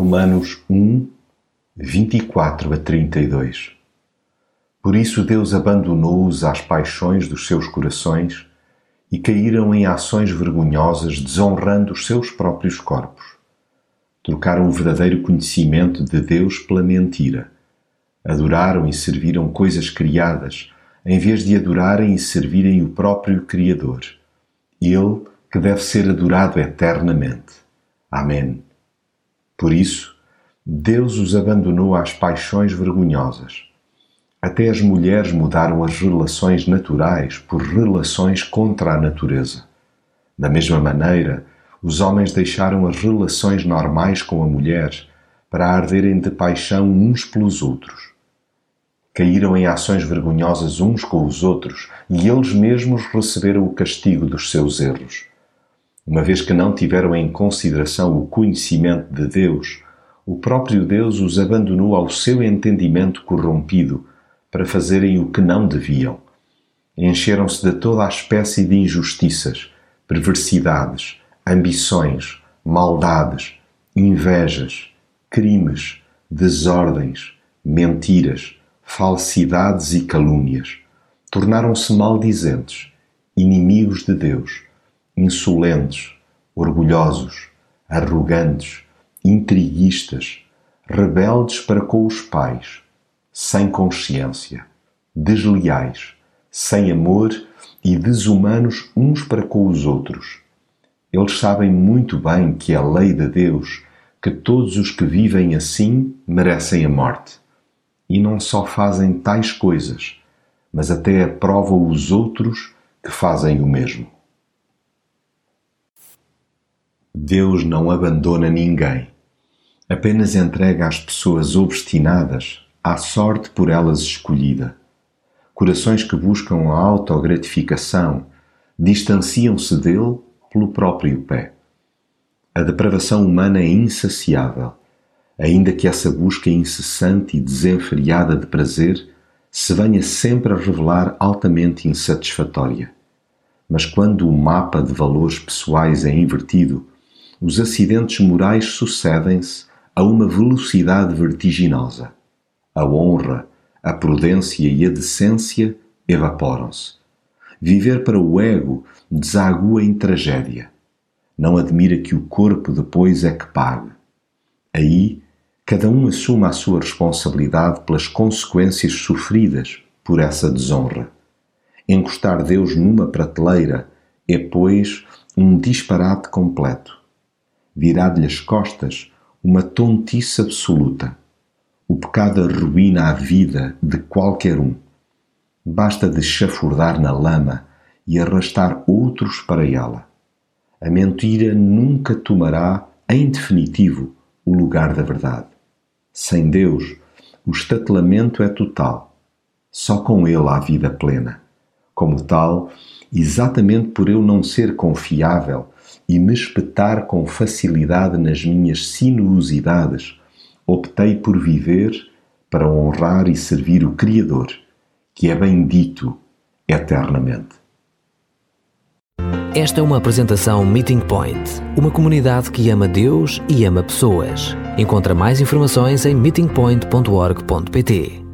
Romanos 1, 24 a 32. Por isso Deus abandonou-os às paixões dos seus corações e caíram em ações vergonhosas, desonrando os seus próprios corpos. Trocaram o verdadeiro conhecimento de Deus pela mentira. Adoraram e serviram coisas criadas, em vez de adorarem e servirem o próprio Criador. Ele que deve ser adorado eternamente. Amém. Por isso, Deus os abandonou às paixões vergonhosas. Até as mulheres mudaram as relações naturais por relações contra a natureza. Da mesma maneira, os homens deixaram as relações normais com a mulher para arderem de paixão uns pelos outros. Caíram em ações vergonhosas uns com os outros e eles mesmos receberam o castigo dos seus erros. Uma vez que não tiveram em consideração o conhecimento de Deus, o próprio Deus os abandonou ao seu entendimento corrompido para fazerem o que não deviam. Encheram-se de toda a espécie de injustiças, perversidades, ambições, maldades, invejas, crimes, desordens, mentiras, falsidades e calúnias. Tornaram-se maldizentes, inimigos de Deus insolentes, orgulhosos, arrogantes, intriguistas, rebeldes para com os pais, sem consciência, desleais, sem amor e desumanos uns para com os outros. Eles sabem muito bem que é lei de Deus que todos os que vivem assim merecem a morte. E não só fazem tais coisas, mas até aprovam os outros que fazem o mesmo. Deus não abandona ninguém. Apenas entrega as pessoas obstinadas à sorte por elas escolhida. Corações que buscam a autogratificação distanciam-se dele pelo próprio pé. A depravação humana é insaciável, ainda que essa busca incessante e desenfreada de prazer se venha sempre a revelar altamente insatisfatória. Mas quando o mapa de valores pessoais é invertido, os acidentes morais sucedem-se a uma velocidade vertiginosa. A honra, a prudência e a decência evaporam-se. Viver para o ego desagua em tragédia. Não admira que o corpo depois é que pague. Aí, cada um assuma a sua responsabilidade pelas consequências sofridas por essa desonra. Encostar Deus numa prateleira é, pois, um disparate completo virado-lhe as costas uma tontice absoluta. O pecado arruína a vida de qualquer um. Basta de chafurdar na lama e arrastar outros para ela. A mentira nunca tomará, em definitivo, o lugar da verdade. Sem Deus, o estatelamento é total. Só com Ele há vida plena. Como tal, exatamente por eu não ser confiável e me espetar com facilidade nas minhas sinuosidades, optei por viver para honrar e servir o Criador, que é bendito eternamente. Esta é uma apresentação Meeting Point, uma comunidade que ama Deus e ama pessoas. Encontra mais informações em meetingpoint.org.pt.